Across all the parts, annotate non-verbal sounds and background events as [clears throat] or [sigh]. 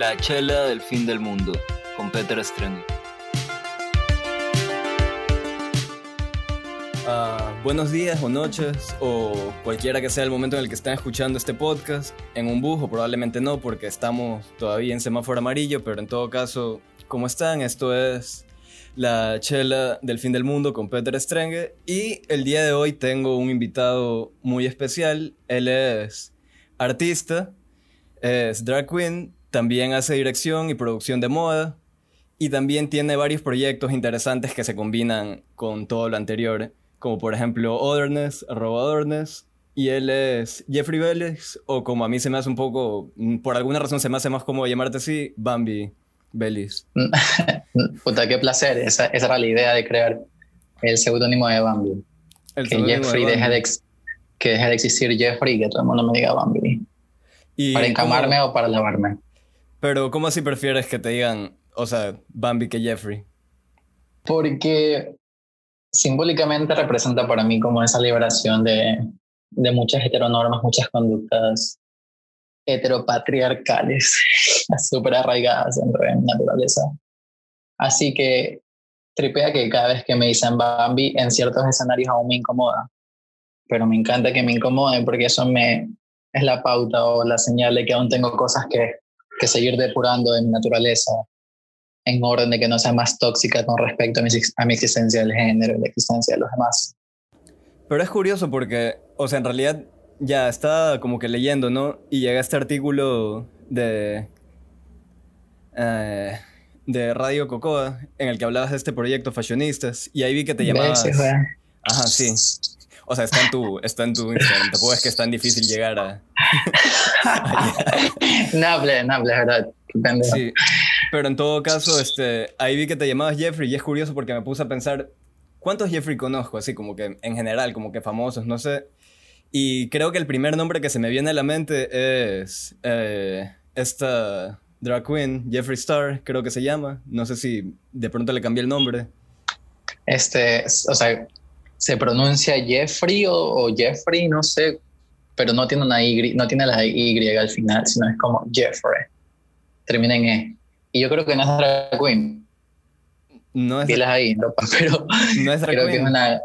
La chela del fin del mundo, con Peter Strange. Ah, buenos días o noches, o cualquiera que sea el momento en el que estén escuchando este podcast, en un bus probablemente no, porque estamos todavía en semáforo amarillo, pero en todo caso, ¿cómo están? Esto es la chela del fin del mundo con Peter Strenge y el día de hoy tengo un invitado muy especial. Él es artista, es drag queen, también hace dirección y producción de moda y también tiene varios proyectos interesantes que se combinan con todo lo anterior, como por ejemplo Otherness, Otherness, y él es Jeffrey Vélez, o como a mí se me hace un poco, por alguna razón se me hace más como llamarte así, Bambi Belis. [laughs] Puta, qué placer. Esa, era la idea de crear el seudónimo de Bambi. que Jeffrey deje de, que deje de existir Jeffrey y que todo el mundo me diga Bambi. ¿Para encamarme o para lavarme? Pero, ¿cómo así prefieres que te digan, o sea, Bambi que Jeffrey? Porque simbólicamente representa para mí como esa liberación de, de muchas heteronormas, muchas conductas heteropatriarcales, [laughs] súper arraigadas de la naturaleza. Así que tripea que cada vez que me dicen Bambi, en ciertos escenarios aún me incomoda. Pero me encanta que me incomoden porque eso me, es la pauta o la señal de que aún tengo cosas que, que seguir depurando de mi naturaleza en orden de que no sea más tóxica con respecto a mi, a mi existencia del género y la existencia de los demás. Pero es curioso porque, o sea, en realidad ya estaba como que leyendo, ¿no? Y llega este artículo de. Eh, de Radio Cocoa, en el que hablabas de este proyecto Fashionistas, y ahí vi que te llamabas. Ajá, sí. O sea, está en tu, está en tu Instagram. Tampoco es que es tan difícil llegar a. [laughs] Nable, nable, verdad. Sí. Pero en todo caso, este, ahí vi que te llamabas Jeffrey y es curioso porque me puse a pensar, ¿cuántos Jeffrey conozco? Así como que en general, como que famosos, no sé. Y creo que el primer nombre que se me viene a la mente es eh, esta drag queen, Jeffree Star, creo que se llama. No sé si de pronto le cambié el nombre. Este, o sea, se pronuncia Jeffrey o, Jeffrey, no sé, pero no tiene una Y, no tiene la Y al final, sino es como Jeffrey. Termina en E. Y yo creo que no es drag queen. No es. ahí, [laughs] pero no es drag creo que es una,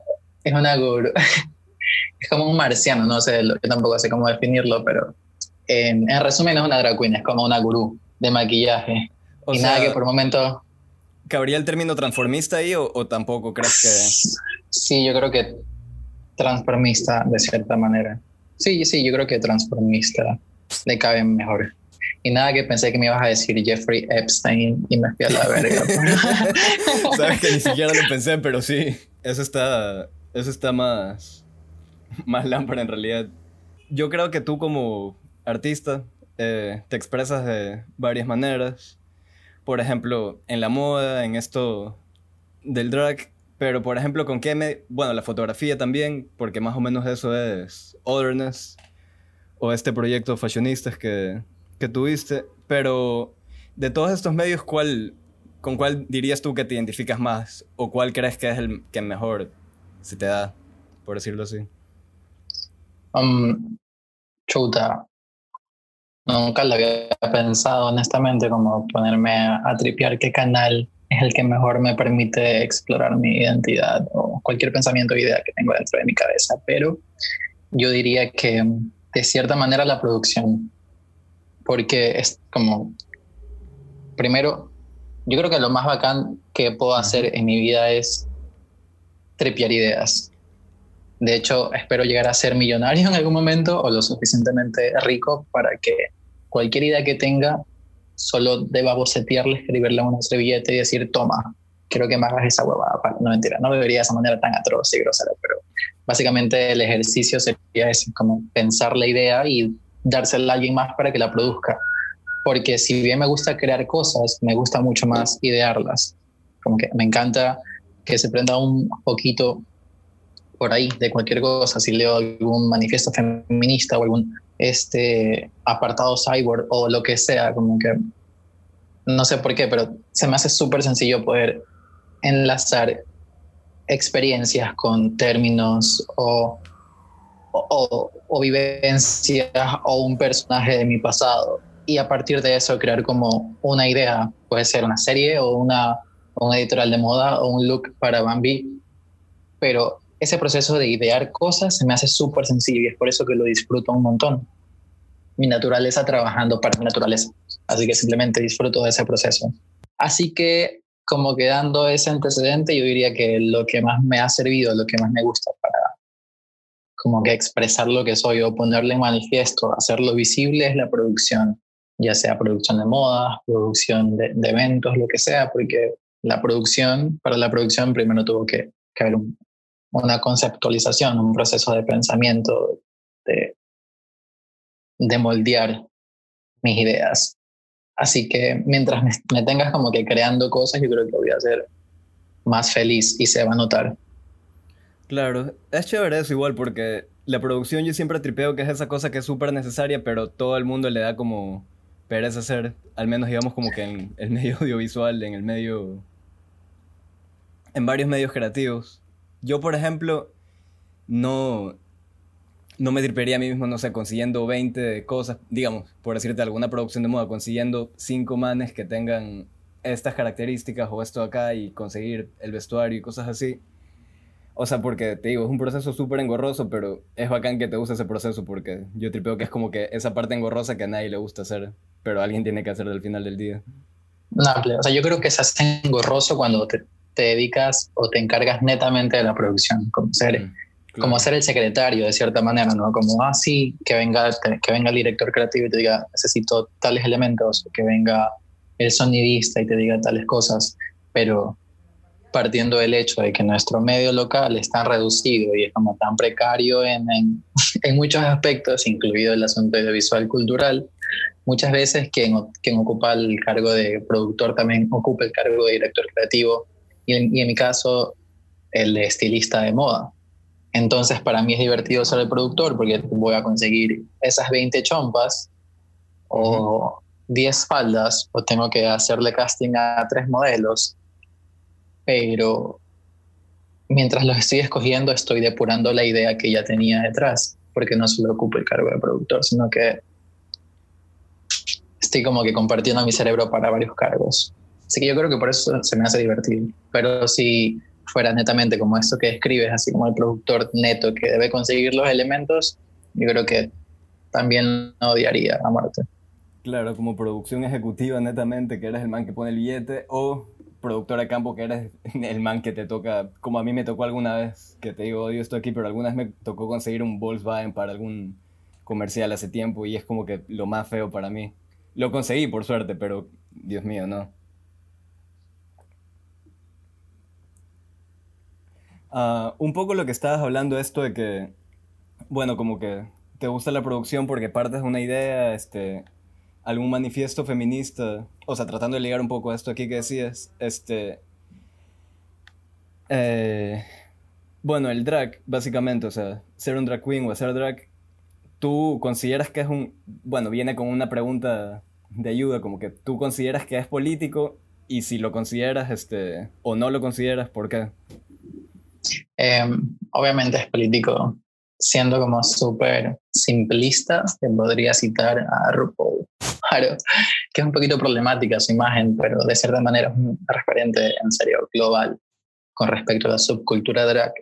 es una guru. [laughs] es como un marciano, no sé, yo tampoco sé cómo definirlo, pero en, resumen es una drag queen, es como una gurú de maquillaje. y nada que por momento... ¿Cabría el término transformista ahí o, tampoco crees que...? Sí, yo creo que transformista de cierta manera. Sí, sí, yo creo que transformista le cabe mejor. Y nada que pensé que me ibas a decir Jeffrey Epstein y me fui a la verga. [laughs] Sabes que ni siquiera lo pensé, pero sí, eso está, eso está más, más lámpara en realidad. Yo creo que tú como artista eh, te expresas de varias maneras. Por ejemplo, en la moda, en esto del drag. Pero, por ejemplo, ¿con qué me...? Bueno, la fotografía también, porque más o menos eso es Otherness. O este proyecto Fashionistas que, que tuviste. Pero, de todos estos medios, ¿cuál, ¿con cuál dirías tú que te identificas más? ¿O cuál crees que es el que mejor se te da, por decirlo así? Um, chuta. Nunca lo había pensado, honestamente, como ponerme a, tripear qué canal es el que mejor me permite explorar mi identidad o cualquier pensamiento o idea que tengo dentro de mi cabeza. Pero yo diría que de cierta manera la producción, porque es como, primero, yo creo que lo más bacán que puedo hacer en mi vida es tripear ideas. De hecho, espero llegar a ser millonario en algún momento o lo suficientemente rico para que cualquier idea que tenga solo deba bocetearle, escribirle una servilleta y decir, toma, quiero que me hagas esa huevada. No mentira, no debería de esa manera tan atroz y grosera, pero básicamente el ejercicio sería ese, como pensar la idea y dársela a alguien más para que la produzca. Porque si bien me gusta crear cosas, me gusta mucho más idearlas. Como que me encanta que se prenda un poquito por ahí de cualquier cosa, si leo algún manifiesto feminista o algún este apartado cyborg o lo que sea, como que no sé por qué, pero se me hace súper sencillo poder enlazar experiencias con términos o, o, o, vivencias o un personaje de mi pasado. Y a partir de eso crear como una idea, puede ser una serie o una, un editorial de moda o un look para Bambi, pero ese proceso de idear cosas se me hace súper sencillo y es por eso que lo disfruto un montón. Mi naturaleza trabajando para mi naturaleza. Así que simplemente disfruto de ese proceso. Así que como quedando ese antecedente, yo diría que lo que más me ha servido, lo que más me gusta para como que expresar lo que soy o ponerle en manifiesto, hacerlo visible es la producción, ya sea producción de moda, producción de, eventos, lo que sea, porque la producción, para la producción primero tuvo que, que haber una conceptualización, un proceso de pensamiento, de, de moldear mis ideas. Así que mientras me, tengas como que creando cosas, yo creo que voy a ser más feliz y se va a notar. Claro, es chévere eso igual porque la producción yo siempre tripeo que es esa cosa que es súper necesaria, pero todo el mundo le da como pereza hacer, al menos digamos como que en el medio [laughs] audiovisual, en el medio... en varios medios creativos. Yo, por ejemplo, no, no me tripearía a mí mismo, no sé, consiguiendo 20 cosas, digamos, por decirte alguna producción de moda, consiguiendo 5 manes que tengan estas características o esto acá y conseguir el vestuario y cosas así. O sea, porque te digo, es un proceso súper engorroso, pero es bacán que te use ese proceso porque yo tripeo que es como que esa parte engorrosa que a nadie le gusta hacer, pero alguien tiene que hacer del final del día. No, o sea, yo creo que se hace engorroso cuando te, dedicas o te encargas netamente de la producción, como ser mm como ser el secretario de cierta manera, ¿no? Como, ah, sí, que venga, que venga el director creativo y te diga, necesito tales elementos, que venga el sonidista y te diga tales cosas, pero partiendo del hecho de que nuestro medio local es tan reducido y es como tan precario en, en, [laughs] en muchos aspectos, incluido el asunto audiovisual cultural, muchas veces quien, quien ocupa el cargo de productor también ocupa el cargo de director creativo y y en mi caso el estilista de moda. Entonces para mí es divertido ser el productor porque voy a conseguir esas 20 chompas o 10 faldas o tengo que hacerle casting a tres modelos. Pero mientras los estoy escogiendo estoy depurando la idea que ya tenía detrás porque no solo ocupo el cargo de productor, sino que estoy como que compartiendo mi cerebro para varios cargos. Así que yo creo que por eso se me hace divertido. Pero si fuera netamente como esto que escribes, así como el productor neto que debe conseguir los elementos, yo creo que también odiaría a muerte. Claro, como producción ejecutiva netamente, que eres el man que pone el billete, o productor de campo, que eres el man que te toca, como a mí me tocó alguna vez, que te digo, odio esto aquí, pero alguna vez me tocó conseguir un Volkswagen para algún comercial hace tiempo y es como que lo más feo para mí. Lo conseguí, por suerte, pero Dios mío, no. Ah, un poco lo que estabas hablando esto de que, bueno, como que te gusta la producción porque partes de una idea, este, algún manifiesto feminista, o sea, tratando de ligar un poco a esto aquí que decías, este, eh, bueno, el drag, básicamente, o sea, ser un drag queen o hacer drag, tú consideras que es un, bueno, viene con una pregunta de ayuda, como que tú consideras que es político y si lo consideras, este, o no lo consideras, ¿por qué? Em, obviamente es político, siendo como súper simplista, podría citar a RuPaul, claro, que es un poquito problemática su imagen, pero de cierta manera es un referente en serio global con respecto a la subcultura drag.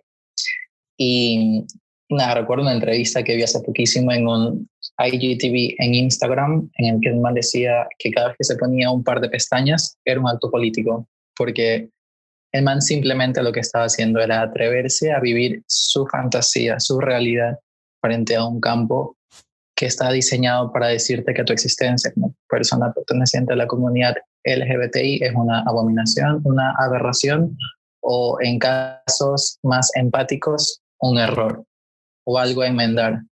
Y nada, recuerdo una entrevista que vi hace poquísimo en un IGTV en Instagram, en el que el man decía que cada vez que se ponía un par de pestañas era un acto político, porque el man simplemente lo que estaba haciendo era atreverse a vivir su fantasía, su realidad frente a un campo que está diseñado para decirte que tu existencia como persona perteneciente a la comunidad LGBTI es una abominación, una aberración o en casos más empáticos un error o algo a enmendar.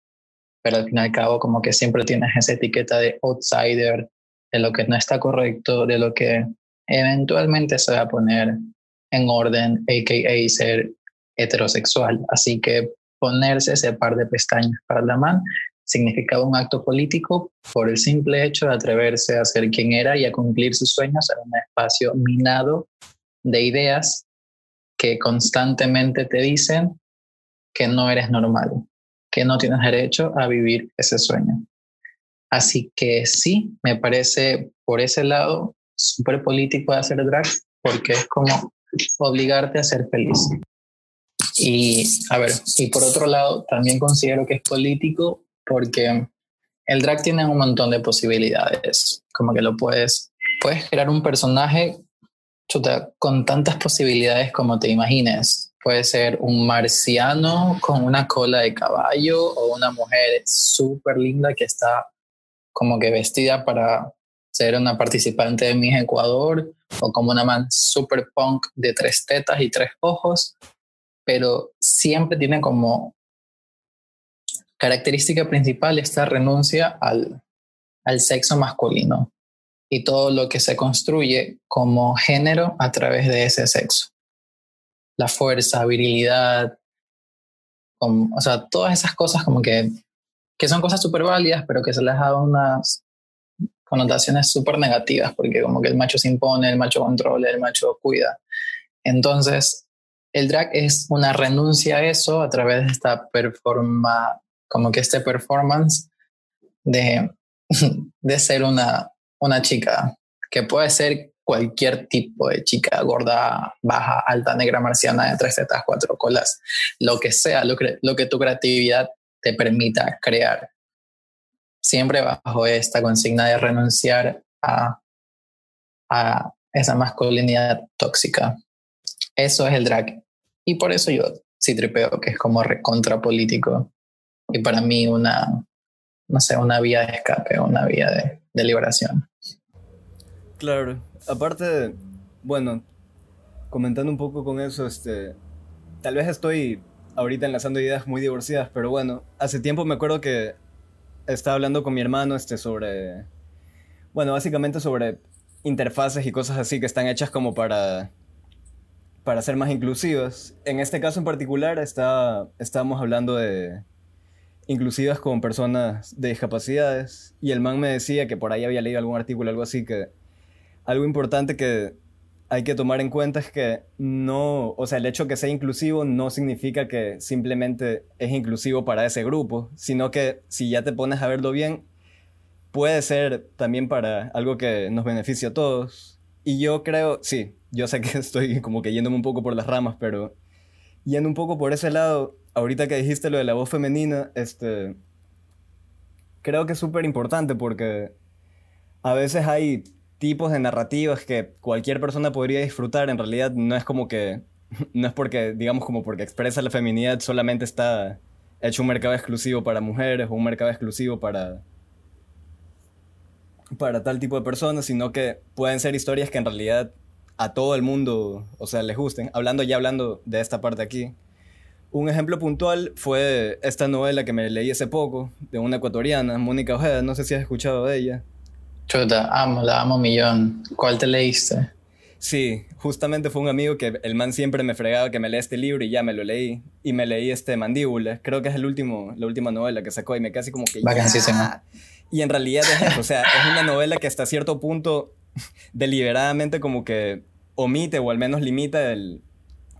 Pero al fin y al cabo como que siempre tienes esa etiqueta de outsider, de lo que no está correcto, de lo que eventualmente se va a poner en orden, a.k.a. ser heterosexual. Así que ponerse ese par de pestañas para la mano significaba un acto político por el simple hecho de atreverse a ser quien era y a cumplir sus sueños en un espacio minado de ideas que constantemente te dicen que no eres normal, que no tienes derecho a vivir ese sueño. Así que sí, me parece por ese lado súper político de hacer drag, porque es como obligarte a ser feliz. Y a ver, y por otro lado, también considero que es político porque el drag tiene un montón de posibilidades, como que lo puedes, puedes crear un personaje con tantas posibilidades como te imagines. Puede ser un marciano con una cola de caballo o una mujer súper linda que está como que vestida para ser una participante de Miss Ecuador o como una man super punk de tres tetas y tres ojos, pero siempre tiene como característica principal esta renuncia al, al sexo masculino y todo lo que se construye como género a través de ese sexo. La fuerza, virilidad, o sea, todas esas cosas como que, que son cosas súper válidas, pero que se les da unas connotaciones súper negativas, porque como que el macho se impone, el macho controla, el macho cuida. Entonces, el drag es una renuncia a eso a través de esta performa, como que este performance de, [laughs] de ser una, una chica, que puede ser cualquier tipo de chica, gorda, baja, alta, negra, marciana, de tres tetas, cuatro colas, lo que sea, lo que, lo que tu creatividad te permita crear siempre bajo esta consigna de renunciar a, a esa masculinidad tóxica. Eso es el drag. Y por eso yo sí tripeo que es como contrapolítico y para mí una, no sé, una vía de escape, una vía de, de liberación. Claro, aparte, bueno, comentando un poco con eso, este, tal vez estoy ahorita enlazando ideas muy divorciadas, pero bueno, hace tiempo me acuerdo que estaba hablando con mi hermano este, sobre, bueno, básicamente sobre interfaces y cosas así que están hechas como para, para ser más inclusivas. En este caso en particular está, estábamos hablando de inclusivas con personas de discapacidades y el man me decía que por ahí había leído algún artículo, algo así, que algo importante que hay que tomar en cuenta es que no, o sea, el hecho que sea inclusivo no significa que simplemente es inclusivo para ese grupo, sino que si ya te pones a verlo bien, puede ser también para algo que nos beneficie a todos. Y yo creo, sí, yo sé [laughs] que estoy como que yéndome un poco por las ramas, pero yendo un poco por ese lado, ahorita que dijiste lo de la voz femenina, este, creo que es súper importante porque a veces hay tipos de narrativas que cualquier persona podría disfrutar, en realidad no es como que, [laughs] no es porque, digamos, como porque expresa la feminidad, solamente está hecho un mercado exclusivo para mujeres o un mercado exclusivo para, para tal tipo de personas, sino que pueden ser historias que en realidad a todo el mundo, o sea, les gusten. Hablando ya hablando de esta parte aquí. Un ejemplo puntual fue esta novela que me leí hace poco, de una ecuatoriana, Mónica Ojeda, no sé si has escuchado de ella. Chuta, amo, la amo millón. ¿Cuál te leíste? Sí, justamente fue un amigo que el man siempre me fregaba que me lea este libro y ya me lo leí. Y me leí este Mandíbula, creo que es el último, la última novela que sacó y me casi como que... Vacancísima. Y en realidad es eso, o sea, es una novela que hasta cierto punto [laughs] deliberadamente como que omite o al menos limita el,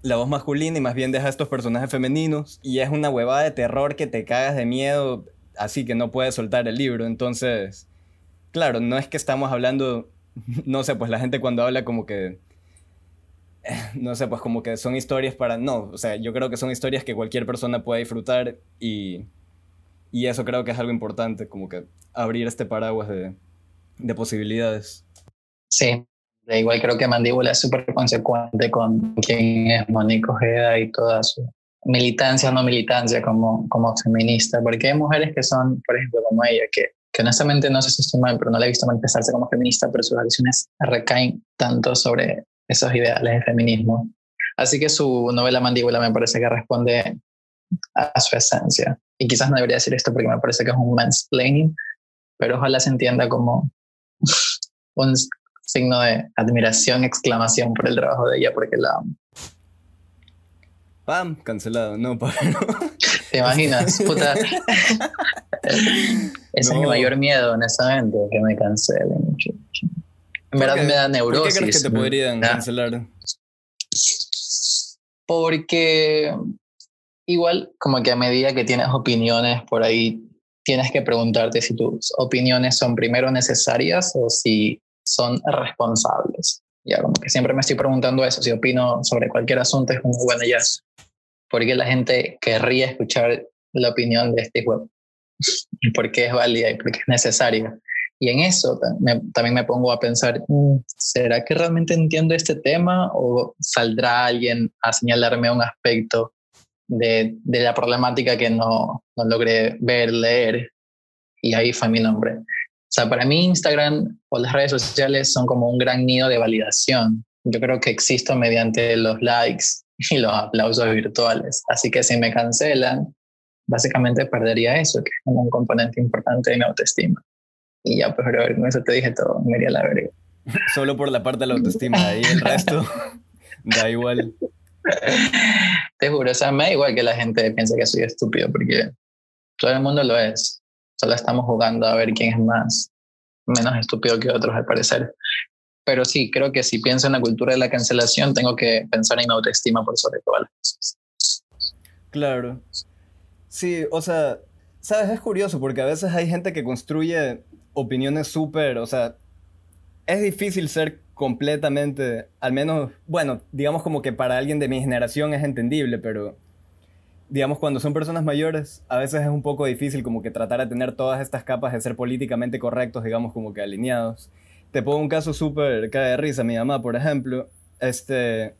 la voz masculina y más bien deja a estos personajes femeninos. Y es una huevada de terror que te cagas de miedo, así que no puedes soltar el libro. Entonces claro, no es que estamos hablando, no sé, pues la gente cuando habla como que, eh, no sé, pues como que son historias para, no, o sea, yo creo que son historias que cualquier persona puede disfrutar y, y eso creo que es algo importante, como que abrir este paraguas de, de posibilidades. Sí, igual creo que Mandíbula es súper consecuente con quién es Mónica Ojeda y toda su militancia o no militancia como, como feminista, porque hay mujeres que son, por ejemplo, como ella, que que honestamente no sé si estoy mal, pero no la he visto manifestarse como feminista, pero sus acciones recaen tanto sobre esos ideales de feminismo. Así que su novela Mandíbula me parece que responde a su esencia. Y quizás no debería decir esto porque me parece que es un mansplaining, pero ojalá se entienda como [laughs] un signo de admiración, exclamación por el trabajo de ella, porque la amo. Pam, cancelado, no, [laughs] Pablo. ¿Te imaginas? Puta. Ese es mi mayor miedo, honestamente, que me cancelen. En verdad me da neurosis. ¿Por qué crees que te podrían cancelar? Porque igual, como que a medida que tienes opiniones por ahí tienes que preguntarte si tus opiniones son primero necesarias o si son responsables. Ya, como que siempre me estoy preguntando eso, si opino sobre cualquier asunto es como, bueno, ya, ¿por qué la gente querría escuchar la opinión de este juego? ¿Y [laughs] por es válida y por qué es necesaria? Y en eso también me pongo a pensar, mm, ¿será que realmente entiendo este tema o saldrá alguien a señalarme un aspecto de, de la problemática que no, no logré ver, leer? Y ahí fue mi nombre. O sea, para mí Instagram o las redes sociales son como un gran nido de validación. Yo creo que existo mediante los likes y los aplausos virtuales. Así que si me cancelan, básicamente perdería eso, que es como un componente importante de mi autoestima. Y ya, pues, pero con eso te dije todo, me iría a la verga. [laughs] Solo por la parte de la autoestima, ahí el [laughs] resto da igual. Te juro, o sea, me da igual que la gente piense que soy estúpido, porque todo el mundo lo es. Solo estamos jugando a ver quién es más, menos estúpido que otros, al parecer. Pero sí, creo que si pienso en la cultura de la cancelación, tengo que pensar en mi autoestima por sobre todas las cosas. Claro. Sí, o sea, sabes, es curioso porque a veces hay gente que construye opiniones súper, o sea, es difícil ser completamente, al menos, bueno, digamos como que para alguien de mi generación es entendible, pero digamos cuando son personas mayores, a veces es un poco difícil como que tratar de tener todas estas capas de ser políticamente correctos, digamos como que alineados. Te pongo un caso súper cae de risa, mi mamá, por ejemplo, este,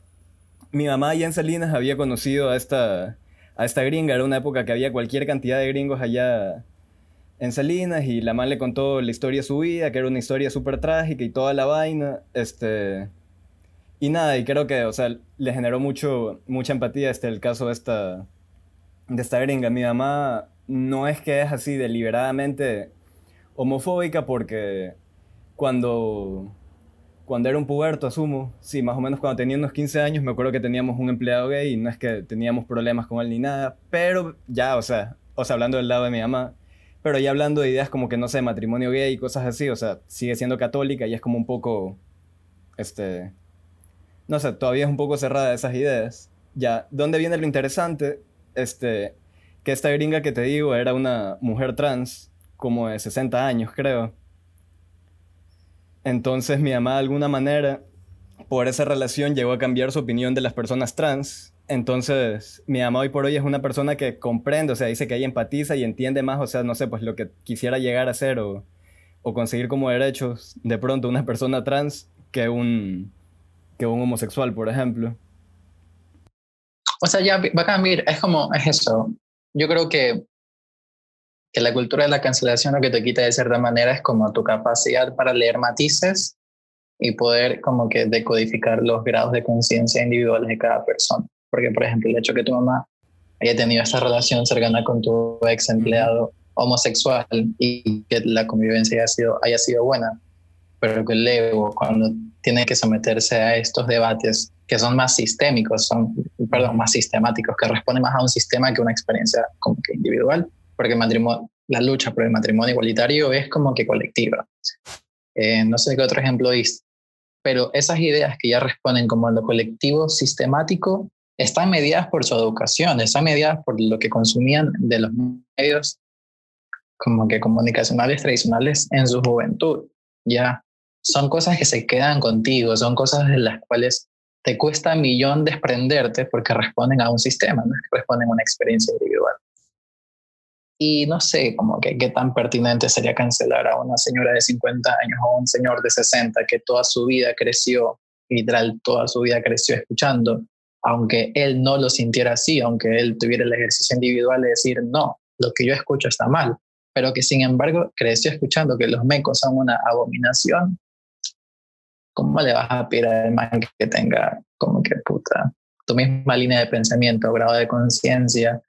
mi mamá allá en Salinas había conocido a esta, a esta gringa, era una época que había cualquier cantidad de gringos allá en Salinas y la man le contó la historia de su vida, que era una historia súper trágica y toda la vaina, este... Y nada, y creo que, o sea, le generó mucho, mucha empatía este, el caso de esta, de esta gringa. Mi mamá no es que es así deliberadamente homofóbica porque cuando, cuando era un puberto, asumo, sí, más o menos cuando tenía unos 15 años, me acuerdo que teníamos un empleado gay y no es que teníamos problemas con él ni nada, pero ya, o sea, o sea, hablando del lado de mi mamá, pero ya hablando de ideas como que, no sé, matrimonio gay y cosas así, o sea, sigue siendo católica y es como un poco, este, no sé, todavía es un poco cerrada esas ideas. Ya, ¿dónde viene lo interesante? Este, que esta gringa que te digo era una mujer trans, como de 60 años, creo. Entonces mi mamá de alguna manera, por esa relación, llegó a cambiar su opinión de las personas trans entonces, mi mamá hoy por hoy es una persona que comprende, o sea, dice que ella empatiza y entiende más, o sea, no sé, pues lo que quisiera llegar a ser o, o conseguir como derechos de pronto una persona trans que un, que un homosexual, por ejemplo. O sea, ya va a cambiar, es como, es eso. Yo creo que, que la cultura de la cancelación lo que te quita de cierta manera es como tu capacidad para leer matices y poder como que decodificar los grados de conciencia individuales de cada persona. Porque, por ejemplo, el hecho que tu mamá haya tenido esta relación cercana con tu ex empleado homosexual y que la convivencia haya sido, haya sido buena, pero que luego cuando tiene que someterse a estos debates que son más sistémicos, son, perdón, más sistemáticos, que responden más a un sistema que una experiencia como que individual, porque la lucha por el matrimonio igualitario es como que colectiva. Eh, no sé qué otro ejemplo es, pero esas ideas que ya responden como a lo colectivo sistemático están mediadas por su educación, están mediadas por lo que consumían de los medios como que comunicacionales tradicionales en su juventud. Ya son cosas que se quedan contigo, son cosas de las cuales te cuesta millón desprenderte porque responden a un sistema, no responden a una experiencia individual. Y no sé, como que qué tan pertinente sería cancelar a una señora de 50 años o a un señor de 60 que toda su vida creció, literal, toda su vida creció escuchando aunque él no lo sintiera así, aunque él tuviera el ejercicio individual de decir, no, lo que yo escucho está mal, pero que sin embargo creció escuchando que los mecos son una abominación, ¿cómo le vas a pedir al man que tenga como que puta tu misma línea de pensamiento, grado de conciencia,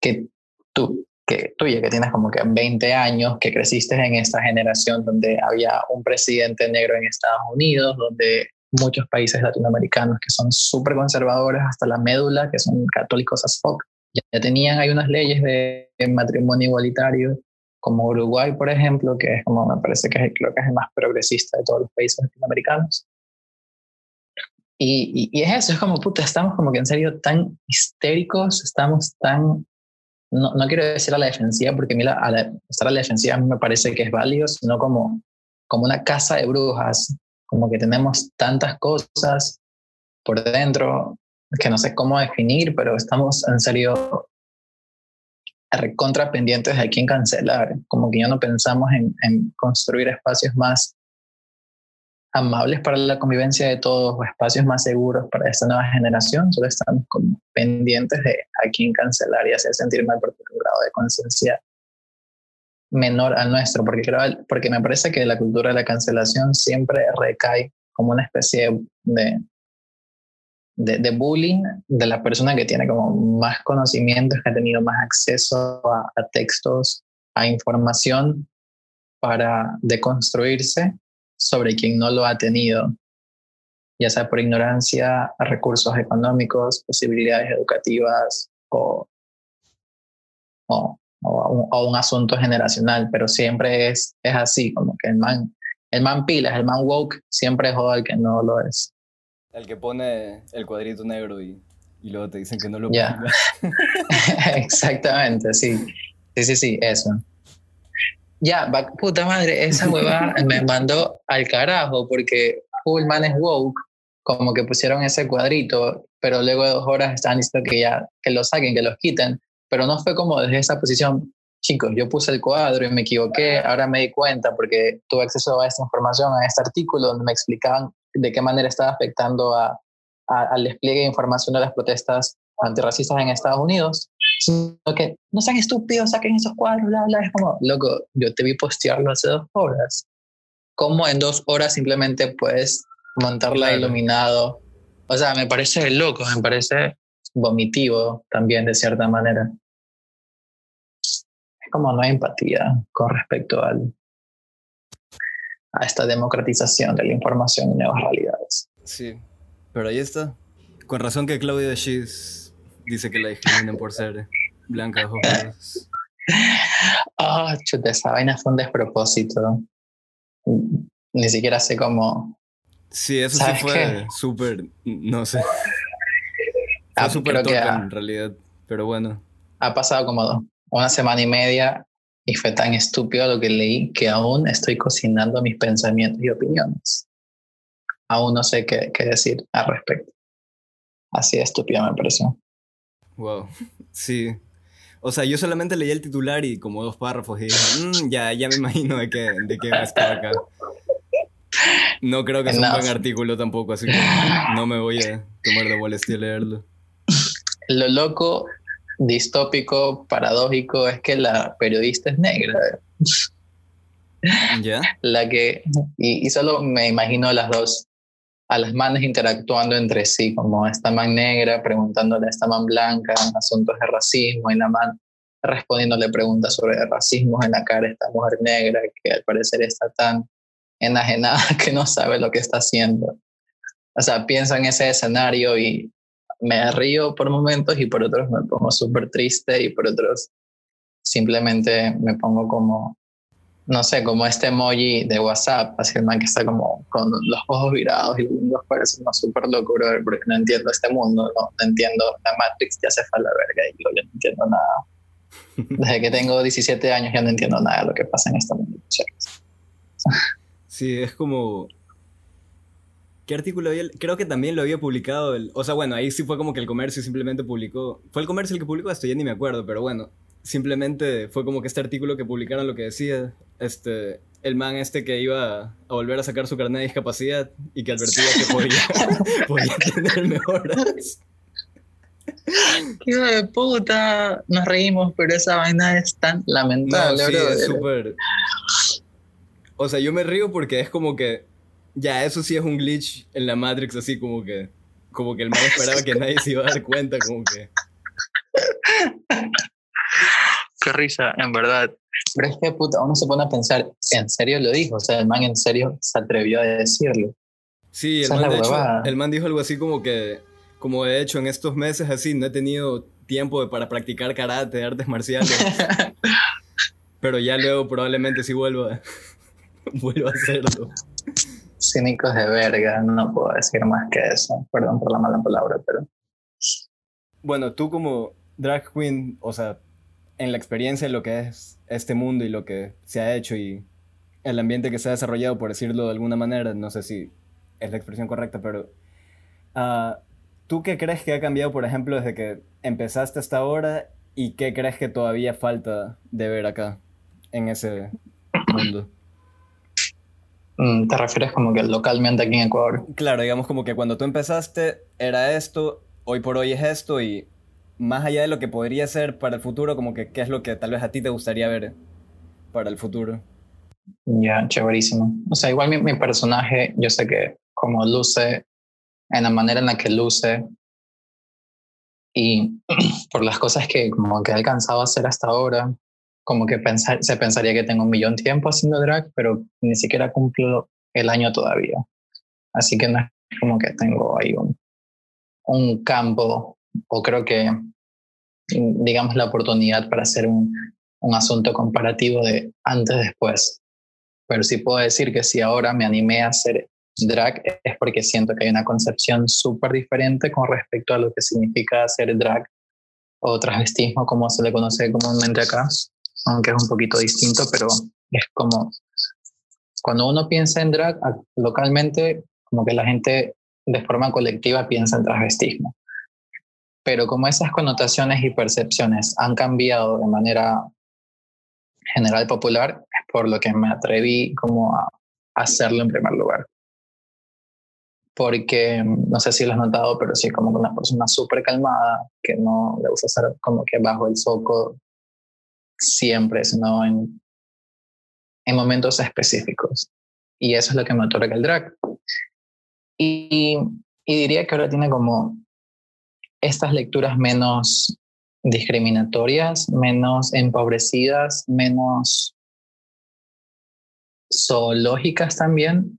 que tú, que tuya, que tienes como que 20 años, que creciste en esta generación donde había un presidente negro en Estados Unidos, donde muchos países latinoamericanos que son súper conservadores hasta la médula, que son católicos as fuck. Ya tenían, hay unas leyes de, matrimonio igualitario, como Uruguay, por ejemplo, que es como, me parece que es, creo que es el más progresista de todos los países latinoamericanos. Y, y, es eso, es como, puta, estamos como que en serio tan histéricos, estamos tan no, no quiero decir a la defensiva, porque a mí a la, estar a la me parece que es válido, sino como, como una casa de brujas, como que tenemos tantas cosas por dentro que no sé cómo definir, pero estamos en serio recontra pendientes de quién cancelar, como que ya no pensamos en, en construir espacios más amables para la convivencia de todos o espacios más seguros para esta nueva generación, solo estamos como pendientes de a quién cancelar y hacer sentir mal por un grado de conciencia menor al nuestro, porque, creo, porque me parece que la cultura de la cancelación siempre recae como una especie de, de, bullying de la persona que tiene como más conocimientos, que ha tenido más acceso a textos, a información para deconstruirse sobre quien no lo ha tenido, ya sea por ignorancia, recursos económicos, posibilidades educativas o, o, o, un, asunto generacional, pero siempre es, es así, como que el man, el man pilas, el man woke, siempre es al que no lo es. El que pone el cuadrito negro y, y luego te dicen que no lo yeah. [laughs] Exactamente, sí. Sí, sí, sí, eso. Ya, puta madre, esa hueva [laughs] me mandó al carajo porque full man es woke, como que pusieron ese cuadrito, pero luego de dos horas están diciendo que ya, que lo saquen, que los quiten, pero no fue como desde esa posición, chicos, yo puse el cuadro y me equivoqué, ahora me di cuenta porque tuve acceso a esta información, a este artículo donde me explicaban de qué manera estaba afectando a, a, al despliegue de información de las protestas antirracistas en Estados Unidos, sino que no sean estúpidos, saquen esos cuadros, bla, bla. Es como, loco, yo te vi postearlo hace dos horas. ¿Cómo en dos horas simplemente puedes montarla claro. iluminado? O sea, me parece loco, me parece vomitivo también de cierta manera. Es como no hay empatía con respecto al, a esta democratización de la información y nuevas realidades. Sí, pero ahí está. Con razón que Claudia Schiss dice que la discriminan por ser blanca o Ah, oh, chuta, esa vaina fue un despropósito. Ni siquiera sé cómo. Sí, eso sí fue súper. No sé. Fue ah, súper torpe en realidad, pero bueno. Ha pasado como una semana y media y fue tan estúpido lo que leí que aún estoy cocinando mis pensamientos y opiniones. Aún no sé qué, qué decir al respecto. Así de estúpido me pareció. Wow, [laughs] sí. O sea, yo solamente leí el titular y como dos párrafos y dije, mmm, ya, ya me [laughs] imagino de qué, de qué va a estar acá. No creo que sea un buen artículo tampoco, así que no me voy a tomar de molestia leerlo. Lo loco, distópico, paradójico es que la periodista es negra. ¿Ya? La que, y, y solo me imagino las dos a las manes interactuando entre sí, como esta man negra preguntándole a esta man blanca asuntos de racismo y la man respondiéndole preguntas sobre racismo en la cara de esta mujer negra que al parecer está tan enajenada [laughs] que no sabe lo que está haciendo. O sea, pienso en ese escenario y me río por momentos y por otros me pongo súper triste y por otros simplemente me pongo como no sé, como este emoji de WhatsApp, así el man que está como con los ojos virados y los parece una súper locura, porque no entiendo este mundo, no, no, entiendo la Matrix, ya se fue a la verga y yo no entiendo nada. [laughs] Desde que tengo 17 años ya no entiendo nada de lo que pasa en este mundo. Sí, es como... ¿Qué artículo había? Creo que también lo había publicado. El... O sea, bueno, ahí sí fue como que el comercio simplemente publicó. ¿Fue el comercio el que publicó esto? Ya ni me acuerdo, pero bueno simplemente fue como que este artículo que publicaron lo que decía, este, el man este que iba a volver a sacar su carnet de discapacidad y que advertía que podía, [laughs] podía tener mejoras. Hijo de puta, nos reímos, pero esa vaina es tan lamentable, no, sí, es súper... O sea, yo me río porque es como que, ya, eso sí es un glitch en la Matrix, así como que, como que el man esperaba que nadie se iba a dar cuenta, como que... [laughs] Qué risa, en verdad. Pero es que puta, uno se pone a pensar, ¿en serio lo dijo? O sea, el man en serio se atrevió a decirlo. Sí, el, man, de hecho, el man dijo algo así como que, como de hecho en estos meses así no he tenido tiempo para practicar karate, artes marciales. [laughs] pero ya luego probablemente sí vuelva, [laughs] vuelva a hacerlo. Cínicos de verga, no puedo decir más que eso. Perdón por la mala palabra, pero... Bueno, tú como drag queen, o sea, en la experiencia de lo que es este mundo y lo que se ha hecho y el ambiente que se ha desarrollado, por decirlo de alguna manera, no sé si es la expresión correcta, pero uh, ¿tú qué crees que ha cambiado, por ejemplo, desde que empezaste hasta ahora y qué crees que todavía falta de ver acá, en ese mundo? Mm, ¿Te refieres como que localmente aquí en Ecuador? Claro, digamos como que cuando tú empezaste era esto, hoy por hoy es esto y más allá de lo que podría ser para el futuro, como que qué es lo que tal vez a ti te gustaría ver para el futuro. Ya, chéverísimo. O sea, igual mi, personaje, yo sé que como luce, en la manera en la que luce y [clears throat] por las cosas que como que he alcanzado a hacer hasta ahora, como que pensar, se pensaría que tengo un millón de tiempo haciendo drag, pero ni siquiera cumplo el año todavía. Así que no es como que tengo ahí un, un campo o creo que, digamos, la oportunidad para hacer un, un asunto comparativo de antes-después. Pero sí puedo decir que si ahora me animé a hacer drag es porque siento que hay una concepción súper diferente con respecto a lo que significa hacer drag o transvestismo, como se le conoce comúnmente acá, aunque es un poquito distinto, pero es como cuando uno piensa en drag localmente, como que la gente de forma colectiva piensa en transvestismo pero como esas connotaciones y percepciones han cambiado de manera general popular, es por lo que me atreví como a hacerlo en primer lugar. Porque no sé si lo has notado, pero sí como una persona súper calmada, que no le gusta estar como que bajo el foco siempre, sino en, en momentos específicos. Y eso es lo que me otorga el drag. Y, y diría que ahora tiene como estas lecturas menos discriminatorias, menos empobrecidas, menos zoológicas también,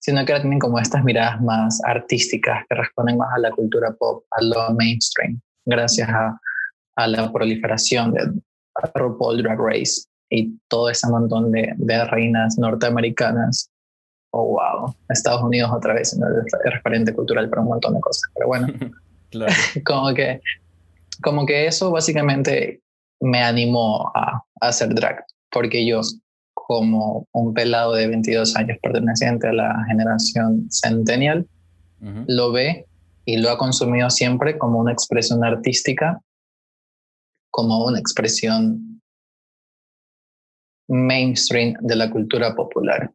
sino que tienen como estas miradas más artísticas que responden más a la cultura pop, a lo mainstream, gracias a, la proliferación de RuPaul Drag Race y todo ese montón de, de reinas norteamericanas. Oh, wow, Estados Unidos otra vez es referente cultural para un montón de cosas, pero bueno. [laughs] [laughs] como, que, como que eso básicamente me animó a, hacer drag, porque yo como un pelado de 22 años perteneciente a la generación centennial, lo ve y lo ha consumido siempre como una expresión artística, como una expresión mainstream de la cultura popular,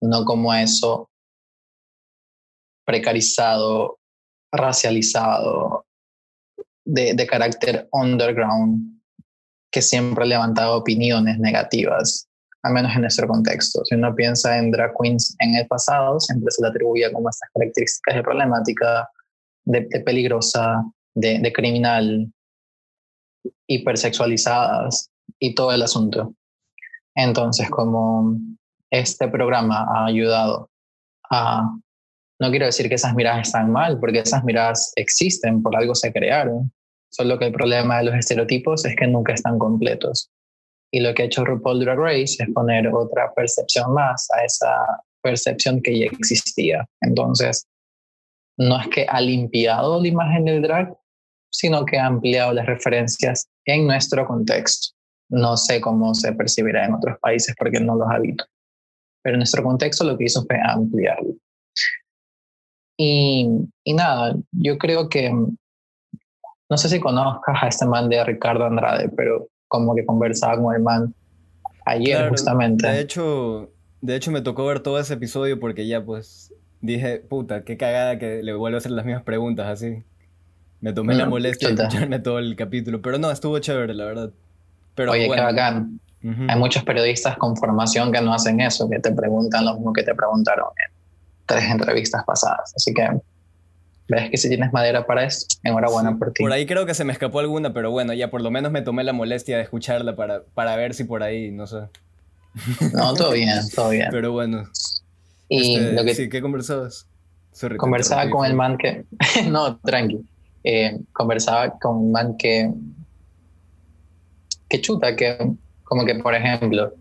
no como eso precarizado racializado, de, carácter underground, que siempre ha levantado opiniones negativas, al menos en nuestro contexto. Si uno piensa en drag queens en el pasado, siempre se le atribuía como estas características de problemática, de, peligrosa, de, de, criminal, hipersexualizadas y todo el asunto. Entonces, como este programa ha ayudado a no quiero decir que esas miradas están mal, porque esas miradas existen, por algo se crearon. Solo que el problema de los estereotipos es que nunca están completos. Y lo que ha hecho RuPaul Drag Race es poner otra percepción más a esa percepción que ya existía. Entonces, no es que ha limpiado la imagen del drag, sino que ha ampliado las referencias en nuestro contexto. No sé cómo se percibirá en otros países porque no los habito. Pero en nuestro contexto lo que hizo fue ampliarlo. Y, y nada, yo creo que, no sé si conozcas a este man de Ricardo Andrade, pero como que conversaba con el man ayer justamente. De hecho, de hecho me tocó ver todo ese episodio porque ya pues dije, puta, qué cagada que le vuelvo a hacer las mismas preguntas así. Me tomé la mm, molestia de escucharme todo el capítulo, pero no, estuvo chévere, la verdad. Pero, Oye, qué bacán. Hay muchos periodistas con formación que no hacen eso, que te preguntan lo mismo que te preguntaron tres entrevistas pasadas. Así que ves que si tienes madera para eso, enhorabuena por ti. Por ahí creo que se me escapó alguna, pero bueno, ya por lo menos me tomé la molestia de escucharla para, para ver si por ahí, no sé. No, todo [laughs] bien, todo bien. Pero bueno. Y este, lo que, sí, ¿qué conversabas? conversaba con el man que... [laughs] no, tranqui. Eh, conversaba con un man que... Que chuta, que como que, por ejemplo,